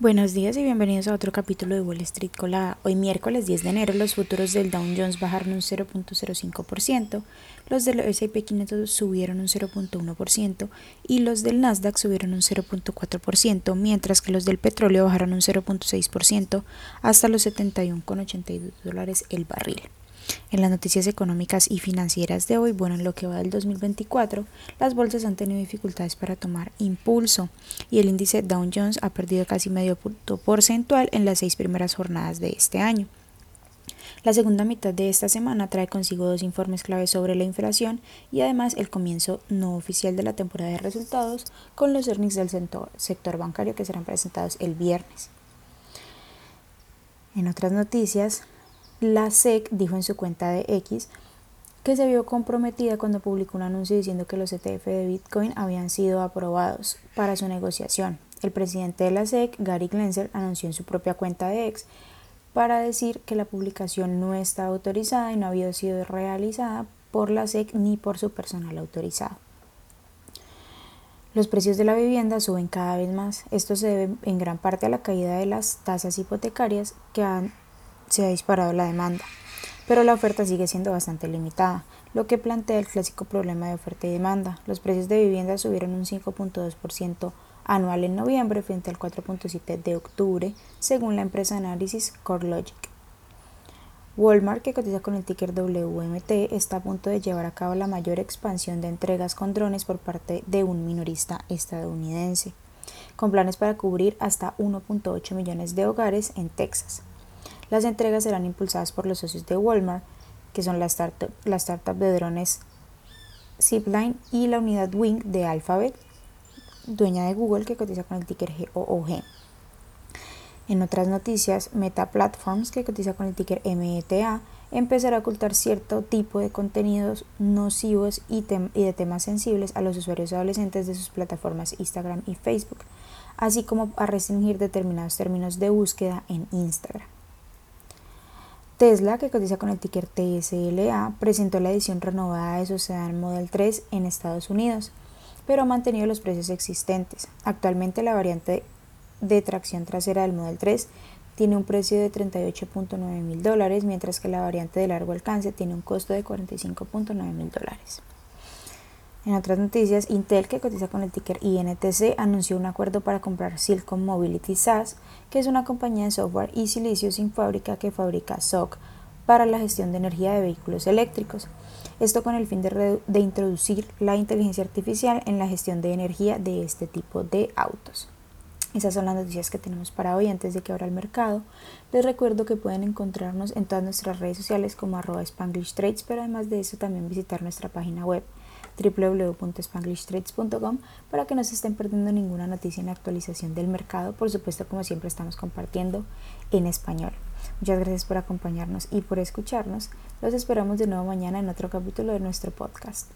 Buenos días y bienvenidos a otro capítulo de Wall Street Colada. Hoy miércoles 10 de enero los futuros del Dow Jones bajaron un 0.05%, los del S&P 500 subieron un 0.1% y los del Nasdaq subieron un 0.4%, mientras que los del petróleo bajaron un 0.6% hasta los 71,82 dólares el barril. En las noticias económicas y financieras de hoy, bueno, en lo que va del 2024, las bolsas han tenido dificultades para tomar impulso y el índice Dow Jones ha perdido casi medio punto porcentual en las seis primeras jornadas de este año. La segunda mitad de esta semana trae consigo dos informes claves sobre la inflación y además el comienzo no oficial de la temporada de resultados con los earnings del sector bancario que serán presentados el viernes. En otras noticias, la SEC dijo en su cuenta de X que se vio comprometida cuando publicó un anuncio diciendo que los ETF de Bitcoin habían sido aprobados para su negociación. El presidente de la SEC, Gary Glenser, anunció en su propia cuenta de X para decir que la publicación no está autorizada y no había sido realizada por la SEC ni por su personal autorizado. Los precios de la vivienda suben cada vez más. Esto se debe en gran parte a la caída de las tasas hipotecarias que han se ha disparado la demanda, pero la oferta sigue siendo bastante limitada, lo que plantea el clásico problema de oferta y demanda. Los precios de vivienda subieron un 5.2% anual en noviembre frente al 4.7% de octubre, según la empresa de análisis CoreLogic. Walmart, que cotiza con el ticker WMT, está a punto de llevar a cabo la mayor expansión de entregas con drones por parte de un minorista estadounidense, con planes para cubrir hasta 1.8 millones de hogares en Texas. Las entregas serán impulsadas por los socios de Walmart, que son la startup, la startup de drones Zipline y la unidad Wing de Alphabet, dueña de Google, que cotiza con el ticker GOOG. En otras noticias, Meta Platforms, que cotiza con el ticker META, empezará a ocultar cierto tipo de contenidos nocivos y, y, de temas sensibles a los usuarios adolescentes de sus plataformas Instagram y Facebook, así como a restringir determinados términos de búsqueda en Instagram. Tesla, que cotiza con el ticker TSLA, presentó la edición renovada de su sedán Model 3 en Estados Unidos, pero ha mantenido los precios existentes. Actualmente la variante de tracción trasera del Model 3 tiene un precio de 38.9 mil dólares, mientras que la variante de largo alcance tiene un costo de 45.9 mil dólares. En otras noticias, Intel, que cotiza con el ticker INTC, anunció un acuerdo para comprar Silicon Mobility SaaS, que es una compañía de software y silicio sin fábrica que fabrica SOC para la gestión de energía de vehículos eléctricos. Esto con el fin de, introducir la inteligencia artificial en la gestión de energía de este tipo de autos. Esas son las noticias que tenemos para hoy antes de que abra el mercado. Les recuerdo que pueden encontrarnos en todas nuestras redes sociales como arroba Spanglish pero además de eso también visitar nuestra página web www.spanglishtrades.com para que no se estén perdiendo ninguna noticia en actualización del mercado. Por supuesto, como siempre, estamos compartiendo en español. Muchas gracias por acompañarnos y por escucharnos. Los esperamos de nuevo mañana en otro capítulo de nuestro podcast.